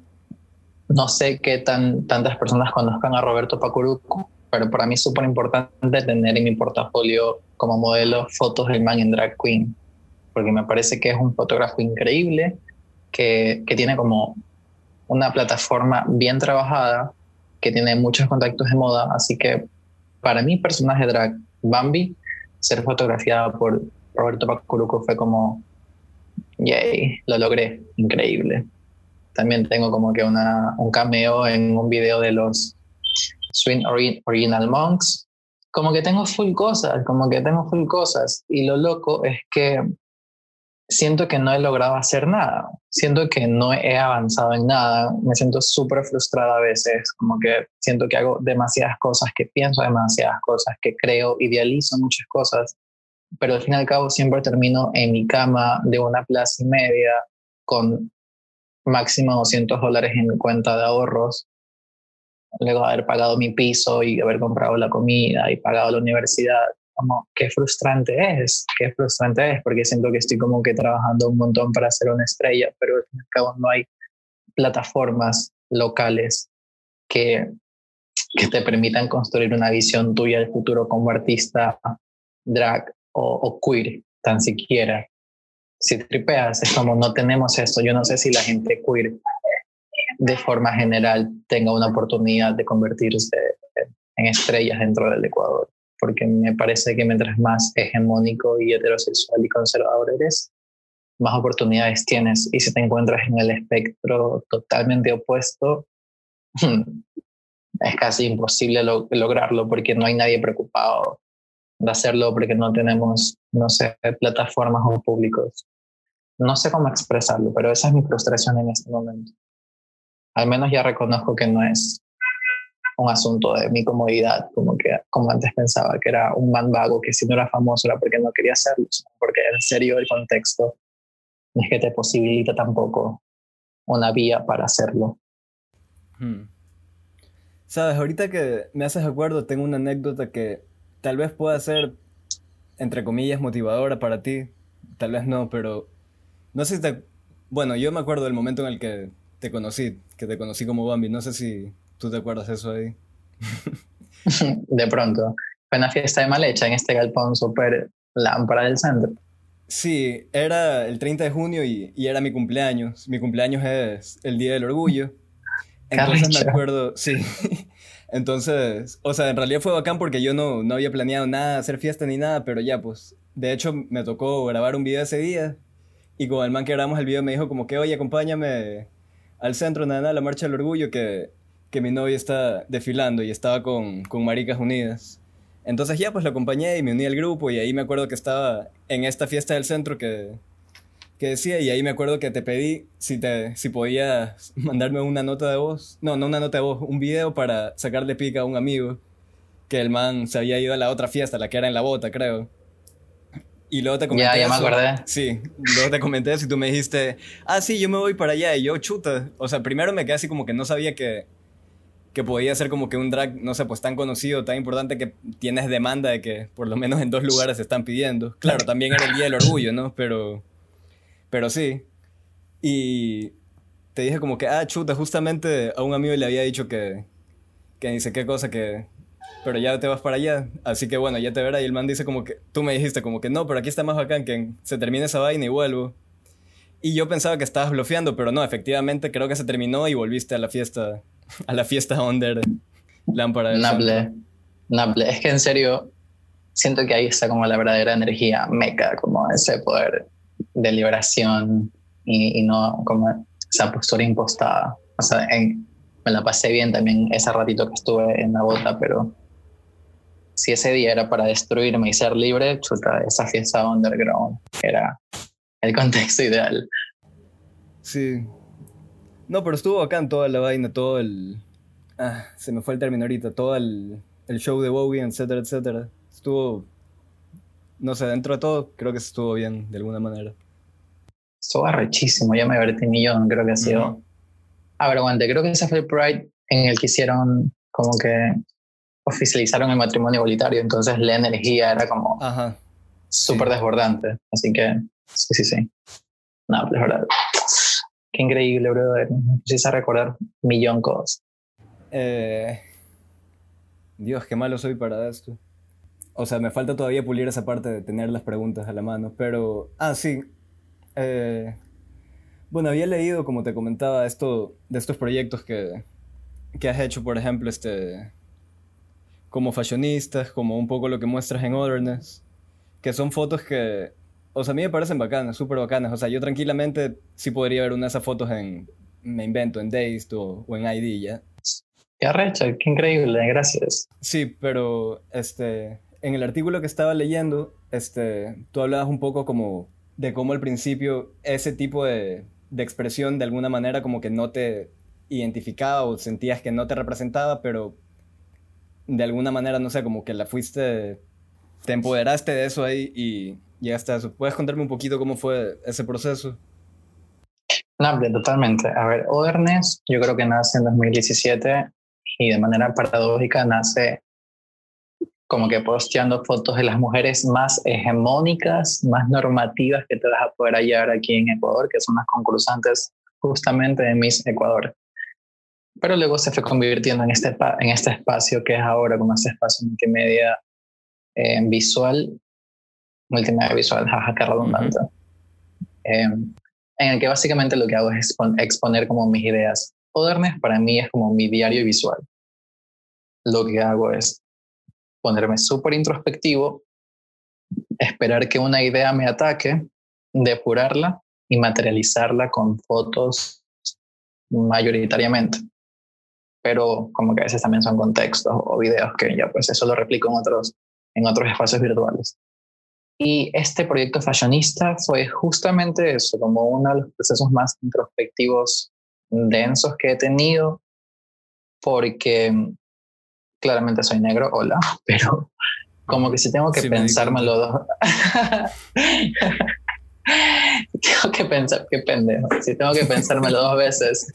no sé qué tan, tantas personas conozcan a Roberto Pacuruco, pero para mí es súper importante tener en mi portafolio como modelo fotos del man en drag queen. porque me parece que es un fotógrafo increíble, que, que tiene como una plataforma bien trabajada, que tiene muchos contactos de moda, así que para mí personaje drag Bambi, ser fotografiada por Roberto Pacuruco fue como, yay, lo logré, increíble. También tengo como que una, un cameo en un video de los Swing Original Monks. Como que tengo full cosas, como que tengo full cosas. Y lo loco es que siento que no he logrado hacer nada. Siento que no he avanzado en nada. Me siento súper frustrada a veces, como que siento que hago demasiadas cosas, que pienso demasiadas cosas, que creo, idealizo muchas cosas, pero al fin y al cabo siempre termino en mi cama de una plaza y media con máximo 200 dólares en cuenta de ahorros, luego haber pagado mi piso y haber comprado la comida y pagado la universidad como qué frustrante es, qué frustrante es, porque siento que estoy como que trabajando un montón para ser una estrella, pero al fin y al cabo no hay plataformas locales que, que te permitan construir una visión tuya del futuro como artista drag o, o queer, tan siquiera. Si tripeas, es como no tenemos esto. Yo no sé si la gente queer de forma general tenga una oportunidad de convertirse en estrellas dentro del Ecuador porque me parece que mientras más hegemónico y heterosexual y conservador eres, más oportunidades tienes. Y si te encuentras en el espectro totalmente opuesto, [laughs] es casi imposible lograrlo porque no hay nadie preocupado de hacerlo porque no tenemos, no sé, plataformas o públicos. No sé cómo expresarlo, pero esa es mi frustración en este momento. Al menos ya reconozco que no es un asunto de mi comodidad, como que como antes pensaba que era un man vago que si no era famoso era porque no quería hacerlo, porque en serio el contexto no es que te posibilita tampoco una vía para hacerlo. Hmm. Sabes, ahorita que me haces acuerdo, tengo una anécdota que tal vez pueda ser, entre comillas, motivadora para ti, tal vez no, pero no sé si te... Bueno, yo me acuerdo del momento en el que te conocí, que te conocí como Bambi, no sé si ¿Tú te acuerdas de eso ahí? [laughs] de pronto. Fue una fiesta de mal hecha en este galpón súper lámpara del centro. Sí, era el 30 de junio y, y, era mi cumpleaños. Mi cumpleaños es el Día del Orgullo. [laughs] Entonces me acuerdo, sí. [laughs] Entonces, o sea, en realidad fue bacán porque yo no, no había planeado nada, hacer fiesta ni nada, pero ya, pues, de hecho me tocó grabar un video ese día y con el man que grabamos el video me dijo como que, oye, acompáñame al centro, nada, nada, la Marcha del Orgullo, que que mi novia está desfilando y estaba con, con Maricas Unidas. Entonces ya pues la acompañé y me uní al grupo y ahí me acuerdo que estaba en esta fiesta del centro que, que decía y ahí me acuerdo que te pedí si, te, si podías mandarme una nota de voz, no, no una nota de voz, un video para sacarle pica a un amigo que el man se había ido a la otra fiesta, la que era en la bota creo. Y luego te comenté. Ya, ya me acordé. Sí, luego te comenté eso y tú me dijiste, ah, sí, yo me voy para allá. Y yo, chuta. O sea, primero me quedé así como que no sabía que, que podía ser como que un drag, no sé, pues tan conocido, tan importante que tienes demanda de que por lo menos en dos lugares se están pidiendo. Claro, también era el Día del Orgullo, ¿no? Pero, pero sí. Y te dije como que, ah, chuta, justamente a un amigo le había dicho que, que dice qué cosa, que, pero ya te vas para allá. Así que bueno, ya te verá. Y el man dice como que, tú me dijiste como que no, pero aquí está más bacán, que se termine esa vaina y vuelvo. Y yo pensaba que estabas bloqueando, pero no, efectivamente creo que se terminó y volviste a la fiesta [laughs] a la fiesta under lámpara. Nable, Nable. Es que en serio, siento que ahí está como la verdadera energía meca, como ese poder de liberación y, no como esa postura impostada. O sea, me la pasé bien también ese ratito que estuve en la bota, pero si ese día era para destruirme y ser libre, chuta, esa fiesta underground era el contexto ideal. Sí, no, pero estuvo acá en toda la vaina, todo el... Ah, se me fue el término ahorita, todo el, el show de Bowie, etcétera, etcétera. Estuvo... No sé, dentro de todo, creo que estuvo bien, de alguna manera. Estuvo arrechísimo, ya me divertí millón, creo que ha sido... A ver, aguante, creo que ese fue el Pride en el que hicieron como que oficializaron el matrimonio igualitario, entonces la energía era como súper desbordante. Así que, sí, sí, sí. No, pues verdad. Qué increíble, brother. Me a recordar millón cosas. Eh, Dios, qué malo soy para esto. o sea, me falta todavía pulir esa parte de tener las preguntas a la mano, pero, ah, sí. Eh, bueno, había leído, como te comentaba, esto, de estos proyectos que, que has hecho, por ejemplo, este, como fashionistas, como un poco lo que muestras en Otherness, que son fotos que, o sea, a mí me parecen bacanas, súper bacanas. O sea, yo tranquilamente sí podría ver una de esas fotos en, me invento, en Dazed o, o en ID ya. Qué arrecha, qué increíble, gracias. Sí, pero este, en el artículo que estaba leyendo, este, tú hablabas un poco como de cómo al principio ese tipo de, de expresión de alguna manera como que no te identificaba o sentías que no te representaba, pero de alguna manera, no sé, como que la fuiste, te empoderaste de eso ahí y llegaste a eso. ¿Puedes contarme un poquito cómo fue ese proceso? No, totalmente. A ver, Otherness yo creo que nace en 2017 y de manera paradójica nace como que posteando fotos de las mujeres más hegemónicas, más normativas que te vas a poder hallar aquí en Ecuador, que son las concursantes justamente de Miss Ecuador. Pero luego se fue convirtiendo en este, en este espacio que es ahora como este espacio multimedia eh, visual, multimedia visual, jaja, qué redundante, eh, en el que básicamente lo que hago es exponer como mis ideas. Odernes para mí es como mi diario visual. Lo que hago es ponerme súper introspectivo, esperar que una idea me ataque, depurarla y materializarla con fotos mayoritariamente pero como que a veces también son contextos o videos que ya pues eso lo replico en otros, en otros espacios virtuales. Y este proyecto fashionista fue justamente eso, como uno de los procesos más introspectivos densos que he tenido, porque claramente soy negro, hola, [laughs] pero como que si tengo que pensármelo dos... [laughs] tengo que pensar, qué pendejo, si tengo que pensármelo dos veces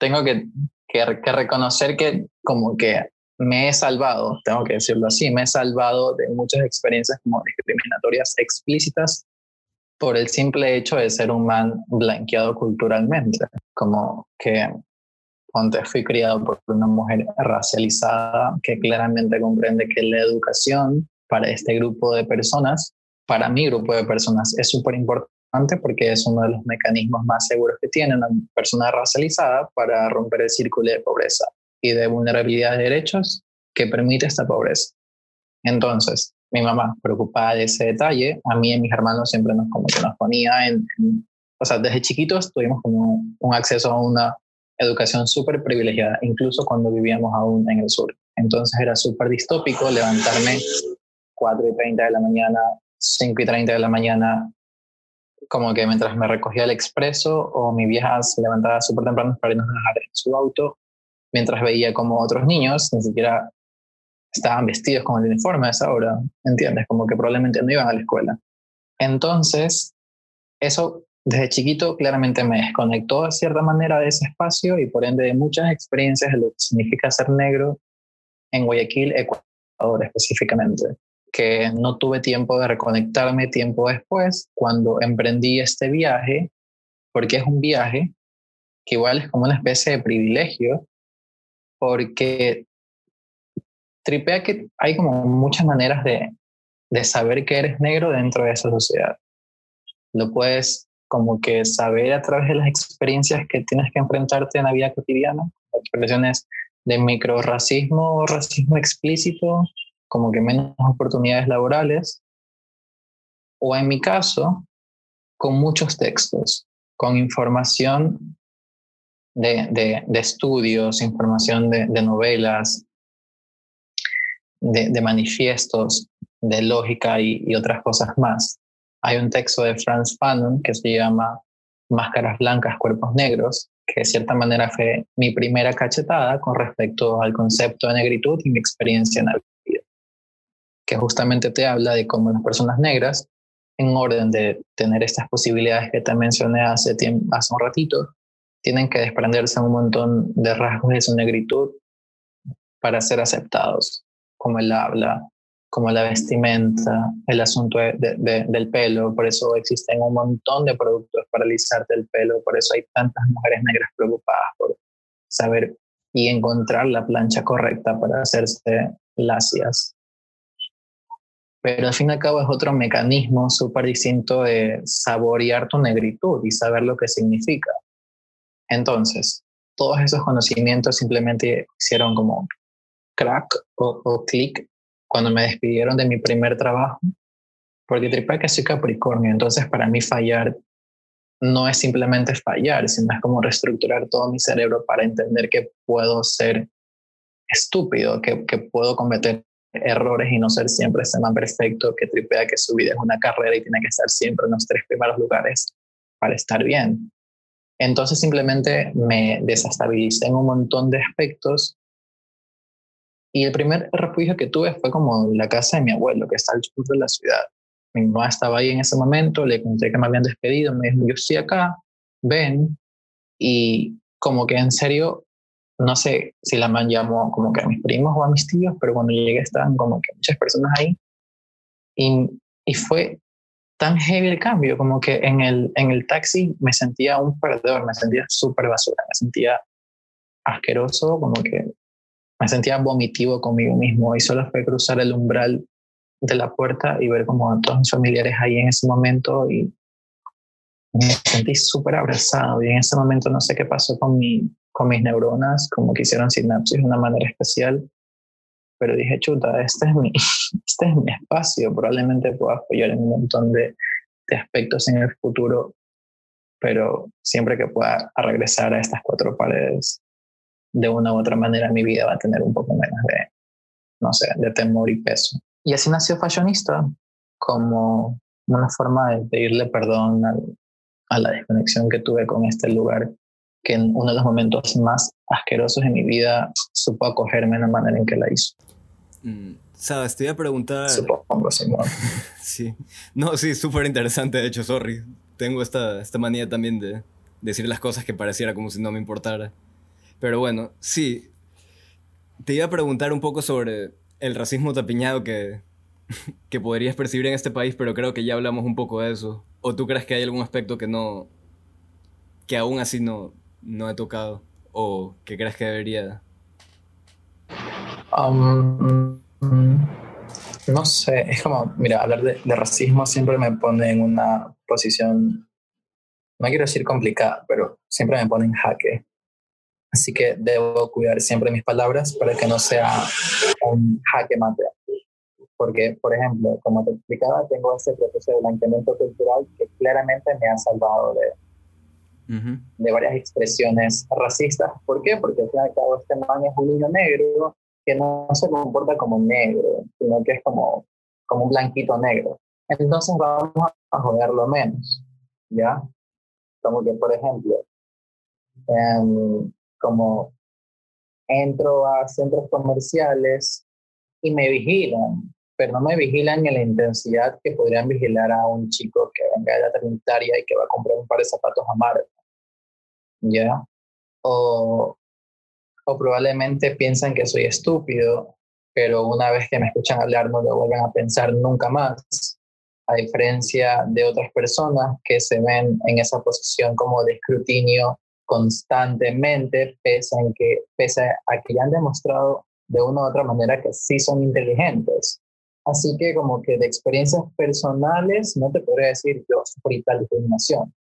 tengo que, que, reconocer que como que me he salvado, tengo que decirlo así, me he salvado de muchas experiencias como discriminatorias explícitas por el simple hecho de ser un man blanqueado culturalmente, como que ponte, fui criado por una mujer racializada que claramente comprende que la educación para este grupo de personas, para mi grupo de personas, es súper importante porque es uno de los mecanismos más seguros que tiene una persona racializada para romper el círculo de pobreza y de vulnerabilidad de derechos que permite esta pobreza. Entonces, mi mamá, preocupada de ese detalle, a mí y mis hermanos siempre nos, como que nos ponía en, o sea, desde chiquitos tuvimos como un acceso a una educación súper privilegiada, incluso cuando vivíamos aún en el sur. Entonces era súper distópico levantarme 4 y 30 de la mañana, 5 y 30 de la mañana, como que mientras me recogía el expreso o mi vieja se levantaba súper temprano para irnos a en su auto, mientras veía como otros niños ni siquiera estaban vestidos con el uniforme a esa hora, ¿entiendes? Como que probablemente no iban a la escuela. Entonces, eso desde chiquito claramente me desconectó de cierta manera de ese espacio y por ende de muchas experiencias de lo que significa ser negro en Guayaquil, Ecuador específicamente que no tuve tiempo de reconectarme tiempo después cuando emprendí este viaje, porque es un viaje que igual es como una especie de privilegio, porque tripea que hay como muchas maneras de, de saber que eres negro dentro de esa sociedad. Lo puedes como que saber a través de las experiencias que tienes que enfrentarte en la vida cotidiana, expresiones de microracismo o racismo explícito, como que menos oportunidades laborales, o en mi caso, con muchos textos, con información de, estudios, información de, novelas, de, manifiestos, de lógica y, y, otras cosas más. Hay un texto de Franz Fanon que se llama Máscaras Blancas, Cuerpos Negros, que de cierta manera fue mi primera cachetada con respecto al concepto de negritud y mi experiencia en la que justamente te habla de cómo las personas negras, en orden de tener estas posibilidades que te mencioné hace, tiempo, hace un ratito, tienen que desprenderse un montón de rasgos de su negritud para ser aceptados, como el habla, como la vestimenta, el asunto del pelo, por eso existen un montón de productos para alisarte el pelo, por eso hay tantas mujeres negras preocupadas por saber y encontrar la plancha correcta para hacerse lacias pero al fin y al cabo es otro mecanismo súper distinto de saborear tu negritud y saber lo que significa. Entonces, todos esos conocimientos simplemente hicieron como crack o, o clic cuando me despidieron de mi primer trabajo, porque tripea que soy Capricornio, entonces para mí fallar no es simplemente fallar, sino es como reestructurar todo mi cerebro para entender que puedo ser estúpido, que puedo cometer errores y no ser siempre ese man perfecto que tripea que su vida es una carrera y tiene que estar siempre en los tres primeros lugares para estar bien. Entonces simplemente me desestabilicé en un montón de aspectos y el primer refugio que tuve fue como la casa de mi abuelo, que está al sur de la ciudad. Mi mamá estaba ahí en ese momento, le conté que me habían despedido, me dijo, yo estoy acá, ven. Y como que en serio, no sé si la man llamó como que a mis primos o a mis tíos, pero cuando llegué estaban como que muchas personas ahí. Y, y fue tan heavy el cambio, como que en el, en el taxi me sentía un perdedor, me sentía súper basura, me sentía asqueroso, como que me sentía vomitivo conmigo mismo y solo fue cruzar el umbral de la puerta y ver como a todos mis familiares ahí en ese momento y me sentí súper abrazado y en ese momento no sé qué pasó con, mi, con mis neuronas, como que hicieron sinapsis de una manera especial, pero dije, chuta, este es mi, [laughs] este es mi espacio, probablemente pueda apoyar en un montón de, de aspectos en el futuro, pero siempre que pueda regresar a estas cuatro paredes de una u otra manera mi vida va a tener un poco menos de, no sé, de temor y peso. Y así nació Fashionista, como una forma de pedirle perdón a la desconexión que tuve con este lugar que en uno de los momentos más asquerosos de mi vida supo acogerme de la manera en que la hizo. Mm, Sabes, te iba a preguntar... Supongo, Simón. [laughs] sí. No, sí, súper interesante, de hecho, sorry. Tengo esta, esta manía también de decir las cosas que pareciera como si no me importara. Pero bueno, sí. Te iba a preguntar un poco sobre el racismo tapiñado que, [laughs] que podrías percibir en este país, pero creo que ya hablamos un poco de eso. ¿O tú crees que hay algún aspecto que no. que aún así no, no he tocado? ¿O que crees que debería? No sé, es como, mira, hablar de, de racismo siempre me pone en una posición, no quiero decir complicada, pero siempre me pone en jaque Así que debo cuidar siempre mis palabras para que no sea un jaque mate. Porque, por ejemplo, como te explicaba, tengo ese proceso de blanqueamiento cultural que claramente me ha salvado de, de varias expresiones racistas. ¿Por qué? Porque al fin y al cabo este man es un niño negro que no se comporta como negro, sino que es como, como un blanquito negro. Entonces vamos a joderlo menos, ¿ya? Como que, por ejemplo, um, como entro a centros comerciales y me vigilan, pero no me vigilan en la intensidad que podrían vigilar a un chico que venga de la trinitaria y que va a comprar un par de zapatos a Marta. ¿Ya? O, o probablemente piensan que soy estúpido, pero una vez que me escuchan hablar no lo vuelven a pensar nunca más, a diferencia de otras personas que se ven en esa posición como de escrutinio constantemente, pese que, pese a que ya han demostrado de una u otra manera que sí son inteligentes. Así que como que de experiencias personales no te podría decir yo sufrí tal discriminación,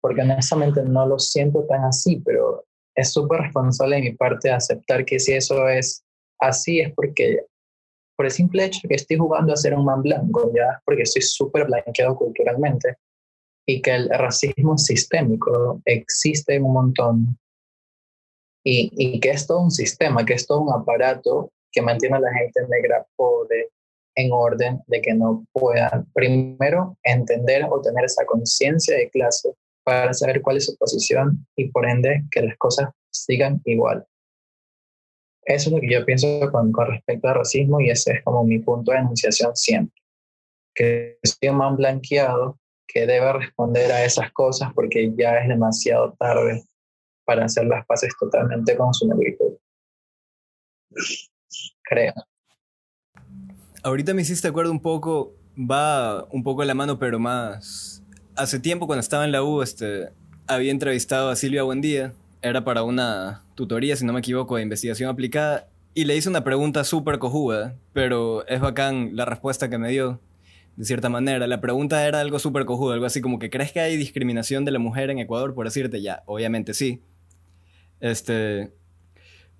porque honestamente no lo siento tan así, pero es súper responsable de mi parte aceptar que si eso es así es porque por el simple hecho que estoy jugando a ser un man blanco, ya porque estoy súper blanqueado culturalmente, y que el racismo sistémico existe un montón y, y, que es todo un sistema, que es todo un aparato que mantiene a la gente negra pobre en orden de que no puedan primero entender o tener esa conciencia de clase para saber cuál es su posición y por ende que las cosas sigan igual. Eso es lo que yo pienso con, con respecto al racismo y ese es como mi punto de enunciación siempre. Que estoy más blanqueado que debe responder a esas cosas porque ya es demasiado tarde para hacer las paces totalmente con su negritud. Creo. Ahorita me hiciste acuerdo un poco, va un poco a la mano, pero más. Hace tiempo, cuando estaba en la U, este, había entrevistado a Silvia Buendía. Era para una tutoría, si no me equivoco, de investigación aplicada. y le hice una pregunta súper cojuda, pero es bacán la respuesta que me dio, de cierta manera. La pregunta era algo súper cojudo, algo así como que ¿crees que hay discriminación de la mujer en Ecuador? Por decirte, ya, obviamente sí. Este,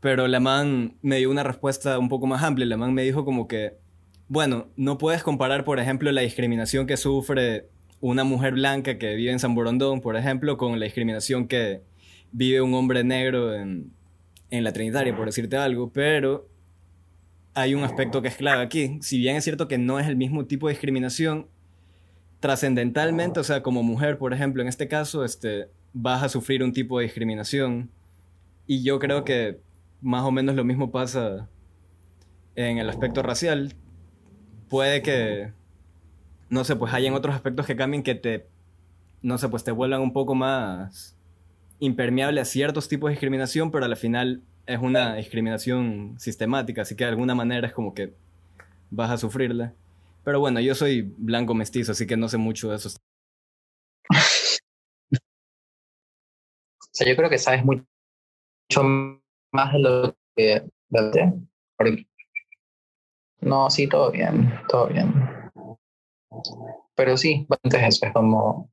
pero la man me dio una respuesta un poco más amplia. La man me dijo como que, bueno, no puedes comparar, por ejemplo, la discriminación que sufre una mujer blanca que vive en San Borondón, por ejemplo, con la discriminación que vive un hombre negro en, en la Trinitaria, por decirte algo, pero hay un aspecto que es clave aquí. Si bien es cierto que no es el mismo tipo de discriminación, trascendentalmente, o sea, como mujer, por ejemplo, en este caso, este, vas a sufrir un tipo de discriminación. Y yo creo que más o menos lo mismo pasa en el aspecto racial. Puede que, no sé, pues hayan otros aspectos que cambien que te, no sé, pues te vuelvan un poco más impermeable a ciertos tipos de discriminación, pero al final es una discriminación sistemática, así que de alguna manera es como que vas a sufrirla. Pero bueno, yo soy blanco mestizo, así que no sé mucho de eso. o sea, yo creo que sabes mucho más de lo que... No, sí, todo bien, todo bien. Pero sí, entonces eso es como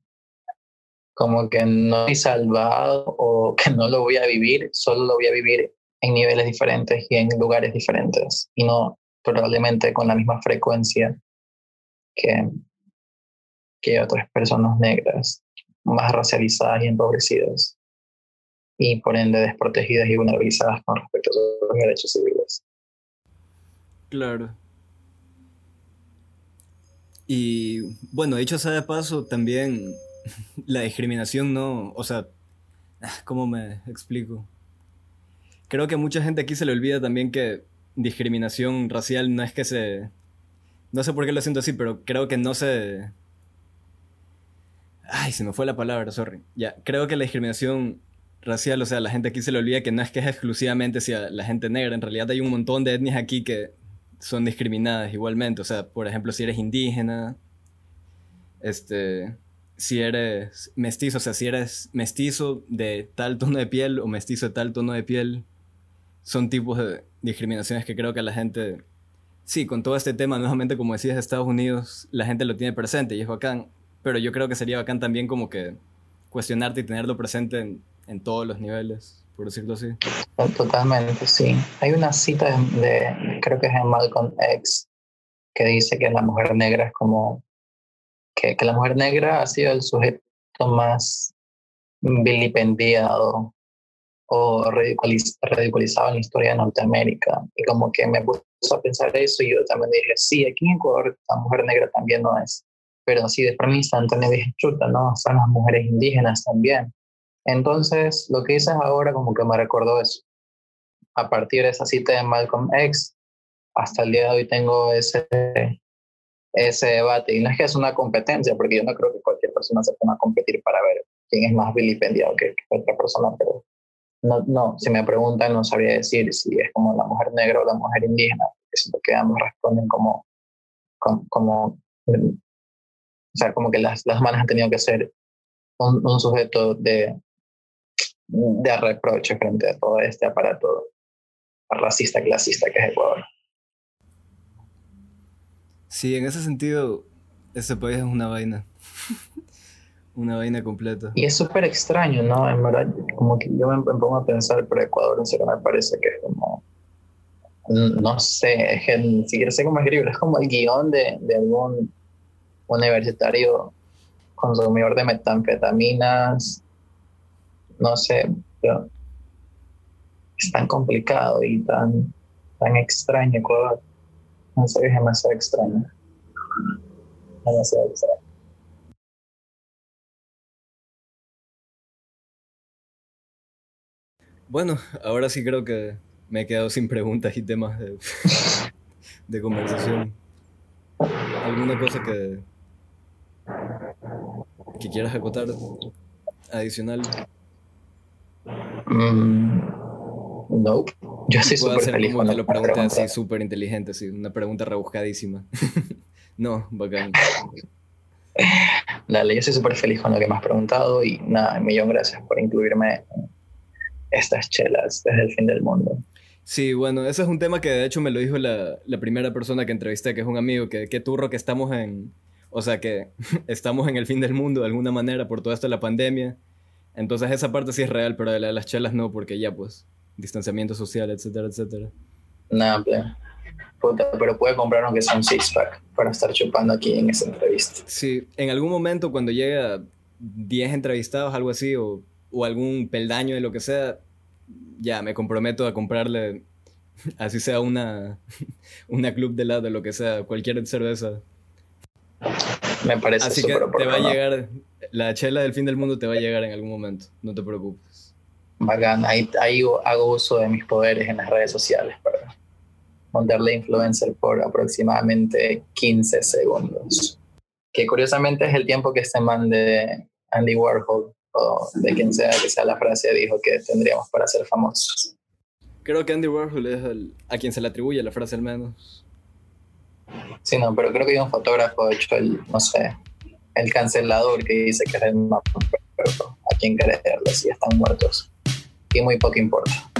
como que no estoy salvado o [laughs] que no lo voy a vivir, solo lo voy a vivir en niveles diferentes y en lugares diferentes y no probablemente con la misma frecuencia que, que otras personas negras más racializadas y empobrecidas y por ende desprotegidas y vulnerabilizadas con respecto a sus derechos civiles. Claro. Y bueno, dicho sea de paso, también [laughs] la discriminación no, o sea, ah, ¿cómo me explico? Creo que a mucha gente aquí se le olvida también que discriminación racial no es que se... No sé por qué lo siento así, pero creo que no se... Ay, se me fue la palabra, sorry. Ya, creo que la discriminación racial, o sea, la gente aquí se le olvida que no es que es exclusivamente hacia la gente negra, en realidad hay un montón de etnias aquí que son discriminadas igualmente, o sea, por ejemplo, si eres indígena, este, si eres mestizo, o sea, si eres mestizo de tal tono de piel o mestizo de tal tono de piel, son tipos de discriminaciones que creo que la gente, sí, con todo este tema, nuevamente como decías, de Estados Unidos, la gente lo tiene presente y es bacán, pero yo creo que sería bacán también como que cuestionarte y tenerlo presente en, en todos los niveles, por decirlo así. Totalmente, sí. Hay una cita de, creo que es en Malcolm X, que dice que la mujer negra es como que, que la mujer negra ha sido el sujeto más vilipendiado o ridiculizado en la historia de Norteamérica. Y como que me puso a pensar eso y yo también dije, sí, aquí en Ecuador la mujer negra también no es. Pero así de forma instantánea dije, chuta, no, son las mujeres indígenas también. Entonces, lo que dices ahora como que me recordó eso. A partir de esa cita de Malcolm X, hasta el día de hoy tengo ese ese debate. Y no es que es una competencia, porque yo no creo que cualquier persona se ponga a competir para ver quién es más vilipendiado que, otra persona, pero no, no, si me preguntan no sabría decir si es como la mujer negra o la mujer indígena, es lo que ambos responden como, como, o sea, como que las, las manos han tenido que ser un, un sujeto de, de reproche frente a todo este aparato racista, clasista que es Ecuador. Sí, en ese sentido, ese país es una vaina. [laughs] una vaina completa. Y es súper extraño, ¿no? En verdad, como que yo me, pongo a pensar, pero Ecuador en serio me parece que es como. No sé, es que ni siquiera sé cómo escribirlo. Es como el guion de, de algún universitario consumidor de metanfetaminas. No sé, pero es tan complicado y tan, tan extraño Ecuador. No sé, es demasiado extraño. Demasiado extraño. Bueno, ahora sí creo que me he quedado sin preguntas y temas de, [laughs] de conversación. ¿Alguna cosa que, que quieras acotar adicional? Mm, no, yo soy súper feliz cuando lo pregunté así, súper inteligente, así, una pregunta rebuscadísima. [laughs] no, bacán. Dale, yo soy súper feliz con lo que me has preguntado y nada, un millón gracias por incluirme en estas chelas desde el fin del mundo. Sí, bueno, ese es un tema que de hecho me lo dijo la, la primera persona que entrevisté, que es un amigo, que, que turro que estamos en, o sea que [laughs] estamos en el fin del mundo de alguna manera por toda esta la pandemia. Entonces esa parte sí es real, pero de, las chelas no, porque ya pues, distanciamiento social, etcétera, etcétera. Nada, Puta, pero puede comprar aunque sea un six-pack para estar chupando aquí en esa entrevista. Sí, en algún momento cuando llega 10 entrevistados, algo así, o, o algún peldaño de lo que sea, ya me comprometo a comprarle, [laughs] así sea una, [laughs] una club de lado, lo que sea, cualquier cerveza. Me parece Así que te va a llegar, la chela del fin del mundo te va a llegar en algún momento, no te preocupes. Bacán, ahí, ahí hago uso de mis poderes en las redes sociales para montarle influencer por aproximadamente 15 segundos. Que curiosamente es el tiempo que este man de Andy Warhol o de quien sea que sea la frase, dijo que tendríamos para ser famosos. Creo que Andy Warhol es a quien se le atribuye la frase al menos. Sí, no, pero creo que hay un fotógrafo, de hecho, el, no sé, el cancelador que dice que es el más perfecto. ¿A quien creerle si están muertos? Y muy poco importa.